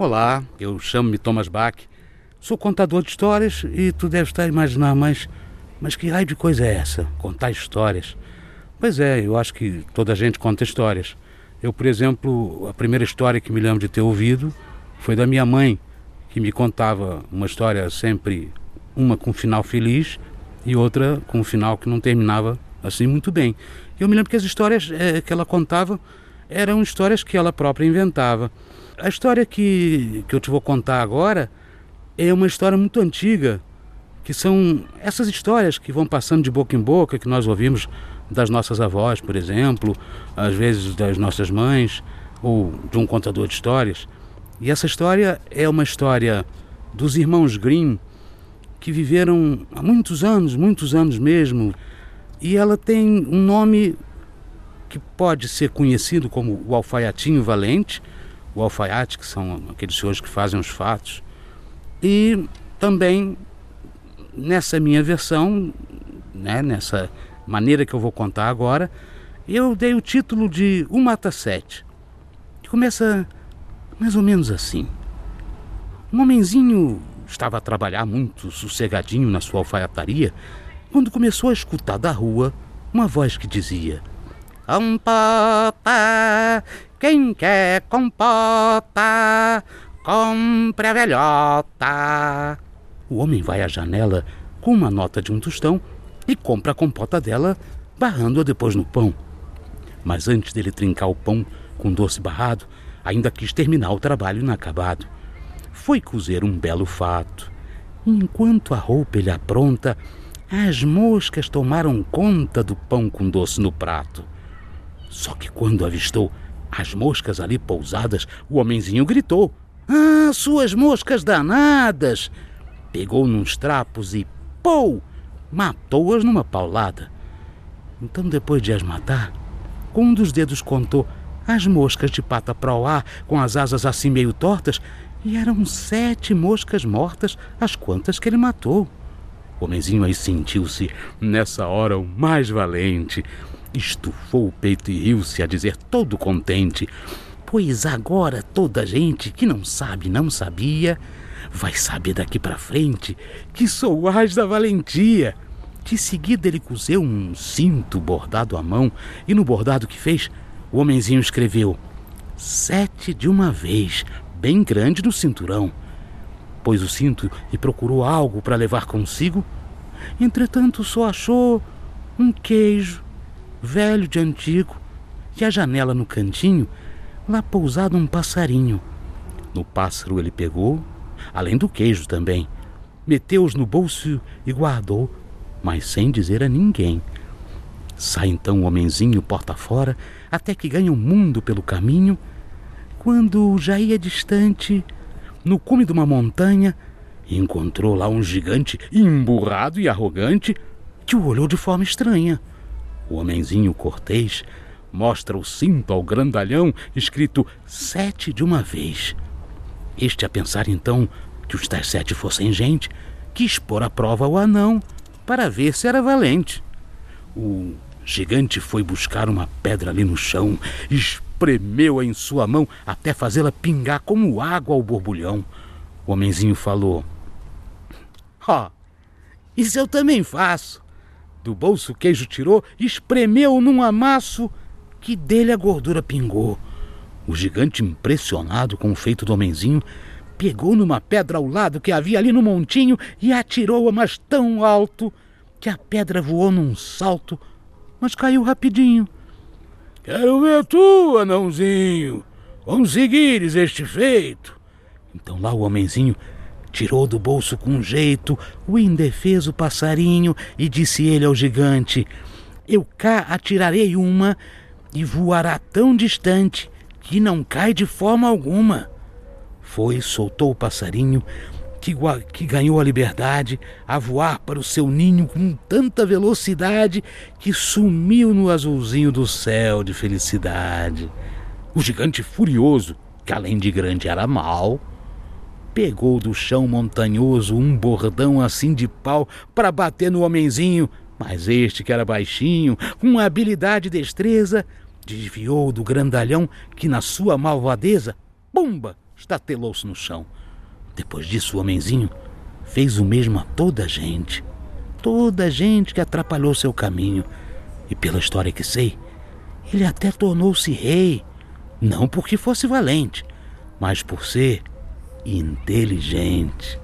Olá, eu chamo-me Thomas Bach, sou contador de histórias e tu deves estar a imaginar, mas, mas que raio de coisa é essa? Contar histórias? Pois é, eu acho que toda a gente conta histórias. Eu, por exemplo, a primeira história que me lembro de ter ouvido foi da minha mãe, que me contava uma história sempre, uma com um final feliz e outra com um final que não terminava assim muito bem. Eu me lembro que as histórias é, que ela contava eram histórias que ela própria inventava. A história que, que eu te vou contar agora é uma história muito antiga, que são essas histórias que vão passando de boca em boca, que nós ouvimos das nossas avós, por exemplo, às vezes das nossas mães, ou de um contador de histórias. E essa história é uma história dos irmãos Grimm, que viveram há muitos anos, muitos anos mesmo, e ela tem um nome que pode ser conhecido como o alfaiatinho valente, o alfaiate, que são aqueles senhores que fazem os fatos. E também nessa minha versão, né, nessa maneira que eu vou contar agora, eu dei o título de O Mata Sete, que começa mais ou menos assim. Um homenzinho estava a trabalhar muito sossegadinho na sua alfaiataria quando começou a escutar da rua uma voz que dizia: Compota, quem quer compota, compre a velhota. O homem vai à janela com uma nota de um tostão e compra a compota dela, barrando-a depois no pão. Mas antes dele trincar o pão com doce barrado, ainda quis terminar o trabalho inacabado. Foi cozer um belo fato. Enquanto a roupa ele apronta, as moscas tomaram conta do pão com doce no prato. Só que quando avistou as moscas ali pousadas, o homenzinho gritou: Ah, suas moscas danadas! Pegou nos trapos e, pou! Matou-as numa paulada. Então, depois de as matar, com um dos dedos contou as moscas de pata para o ar, com as asas assim meio tortas, e eram sete moscas mortas, as quantas que ele matou. O homenzinho aí sentiu-se, nessa hora, o mais valente. Estufou o peito e riu-se a dizer todo contente: Pois agora toda gente que não sabe, não sabia, vai saber daqui para frente que sou as da valentia. De seguida ele cozeu um cinto bordado à mão e no bordado que fez, o homenzinho escreveu sete de uma vez, bem grande no cinturão. Pôs o cinto e procurou algo para levar consigo. Entretanto, só achou um queijo velho de antigo, e a janela no cantinho, lá pousado um passarinho. No pássaro ele pegou, além do queijo também, meteu-os no bolso e guardou, mas sem dizer a ninguém. Sai então o homenzinho porta fora, até que ganha o um mundo pelo caminho, quando já ia distante, no cume de uma montanha, encontrou lá um gigante emburrado e arrogante que o olhou de forma estranha. O homenzinho cortês mostra o cinto ao grandalhão escrito sete de uma vez. Este a pensar então que os tais sete fossem gente, quis pôr à prova o anão para ver se era valente. O gigante foi buscar uma pedra ali no chão, espremeu-a em sua mão até fazê-la pingar como água ao borbulhão. O homenzinho falou: Ó, oh, isso eu também faço. Do bolso o queijo tirou espremeu num amasso que dele a gordura pingou. O gigante, impressionado com o feito do homenzinho, pegou numa pedra ao lado que havia ali no montinho e atirou-a, mas tão alto que a pedra voou num salto, mas caiu rapidinho. Quero ver tu, anãozinho, conseguires este feito. Então lá o homenzinho Tirou do bolso com jeito o indefeso passarinho e disse ele ao gigante: Eu cá atirarei uma e voará tão distante que não cai de forma alguma. Foi, soltou o passarinho, que, que, ganhou a liberdade a voar para o seu ninho com tanta velocidade que sumiu no azulzinho do céu de felicidade. O gigante furioso, que além de grande era mau, pegou do chão montanhoso um bordão assim de pau para bater no homenzinho, mas este, que era baixinho, com habilidade e destreza, desviou do grandalhão que, na sua malvadeza, pumba, estatelou-se no chão. Depois disso, o homenzinho fez o mesmo a toda a gente. Toda a gente que atrapalhou seu caminho. E pela história que sei, ele até tornou-se rei. Não porque fosse valente, mas por ser inteligente.